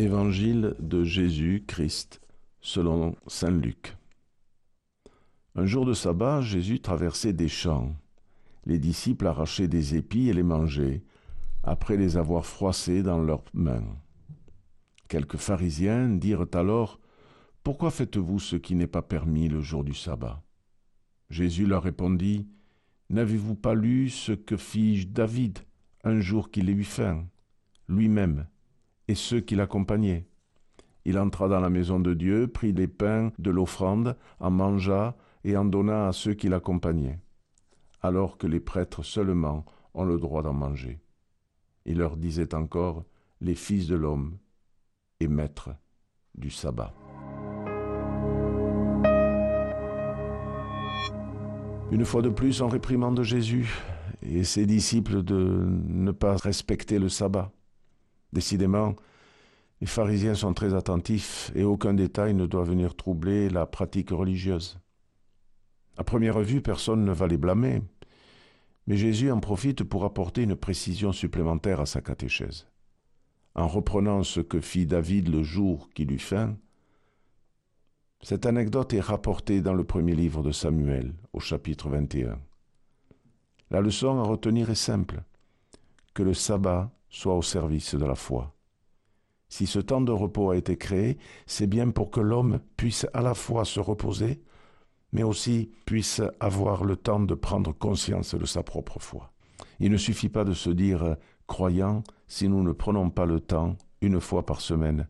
Évangile de Jésus-Christ selon Saint Luc. Un jour de sabbat, Jésus traversait des champs. Les disciples arrachaient des épis et les mangeaient, après les avoir froissés dans leurs mains. Quelques pharisiens dirent alors Pourquoi faites-vous ce qui n'est pas permis le jour du sabbat? Jésus leur répondit N'avez-vous pas lu ce que fit David un jour qu'il eut faim, lui-même et ceux qui l'accompagnaient Il entra dans la maison de Dieu, prit les pains de l'offrande, en mangea et en donna à ceux qui l'accompagnaient, alors que les prêtres seulement ont le droit d'en manger. Il leur disait encore les fils de l'homme et maîtres du sabbat. Une fois de plus, on réprimande Jésus et ses disciples de ne pas respecter le sabbat. Décidément, les pharisiens sont très attentifs et aucun détail ne doit venir troubler la pratique religieuse. À première vue, personne ne va les blâmer, mais Jésus en profite pour apporter une précision supplémentaire à sa catéchèse. En reprenant ce que fit David le jour qu'il eut faim, cette anecdote est rapportée dans le premier livre de Samuel, au chapitre 21. La leçon à retenir est simple, que le sabbat soit au service de la foi. Si ce temps de repos a été créé, c'est bien pour que l'homme puisse à la fois se reposer, mais aussi puisse avoir le temps de prendre conscience de sa propre foi. Il ne suffit pas de se dire croyant si nous ne prenons pas le temps, une fois par semaine,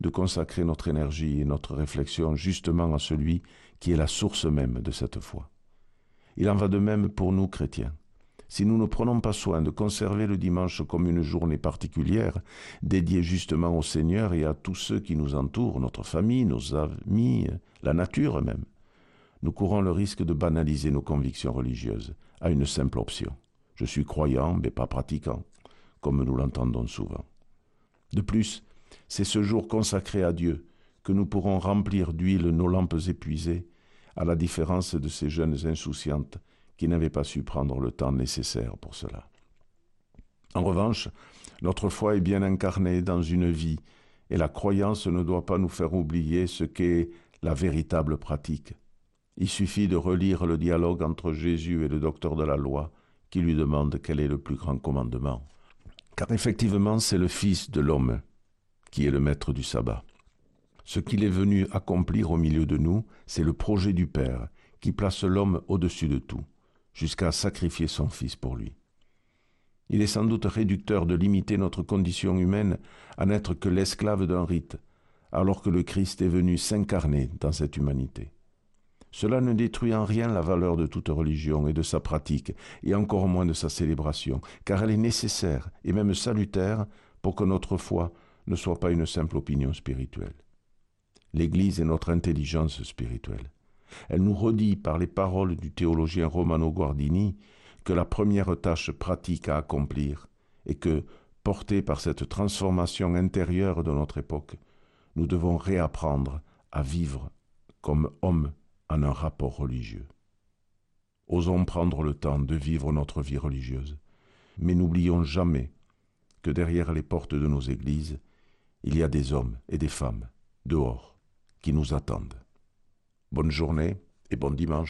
de consacrer notre énergie et notre réflexion justement à celui qui est la source même de cette foi. Il en va de même pour nous chrétiens. Si nous ne prenons pas soin de conserver le dimanche comme une journée particulière, dédiée justement au Seigneur et à tous ceux qui nous entourent, notre famille, nos amis, la nature même, nous courons le risque de banaliser nos convictions religieuses à une simple option. Je suis croyant, mais pas pratiquant, comme nous l'entendons souvent. De plus, c'est ce jour consacré à Dieu que nous pourrons remplir d'huile nos lampes épuisées, à la différence de ces jeunes insouciantes qui n'avaient pas su prendre le temps nécessaire pour cela. En revanche, notre foi est bien incarnée dans une vie, et la croyance ne doit pas nous faire oublier ce qu'est la véritable pratique. Il suffit de relire le dialogue entre Jésus et le docteur de la loi, qui lui demande quel est le plus grand commandement. Car effectivement, c'est le Fils de l'homme qui est le maître du sabbat. Ce qu'il est venu accomplir au milieu de nous, c'est le projet du Père, qui place l'homme au-dessus de tout, jusqu'à sacrifier son Fils pour lui. Il est sans doute réducteur de limiter notre condition humaine à n'être que l'esclave d'un rite, alors que le Christ est venu s'incarner dans cette humanité. Cela ne détruit en rien la valeur de toute religion et de sa pratique, et encore moins de sa célébration, car elle est nécessaire et même salutaire pour que notre foi ne soit pas une simple opinion spirituelle. L'Église est notre intelligence spirituelle. Elle nous redit par les paroles du théologien Romano Guardini que la première tâche pratique à accomplir est que, portés par cette transformation intérieure de notre époque, nous devons réapprendre à vivre comme hommes en un rapport religieux. Osons prendre le temps de vivre notre vie religieuse, mais n'oublions jamais que derrière les portes de nos églises, il y a des hommes et des femmes dehors qui nous attendent. Bonne journée et bon dimanche.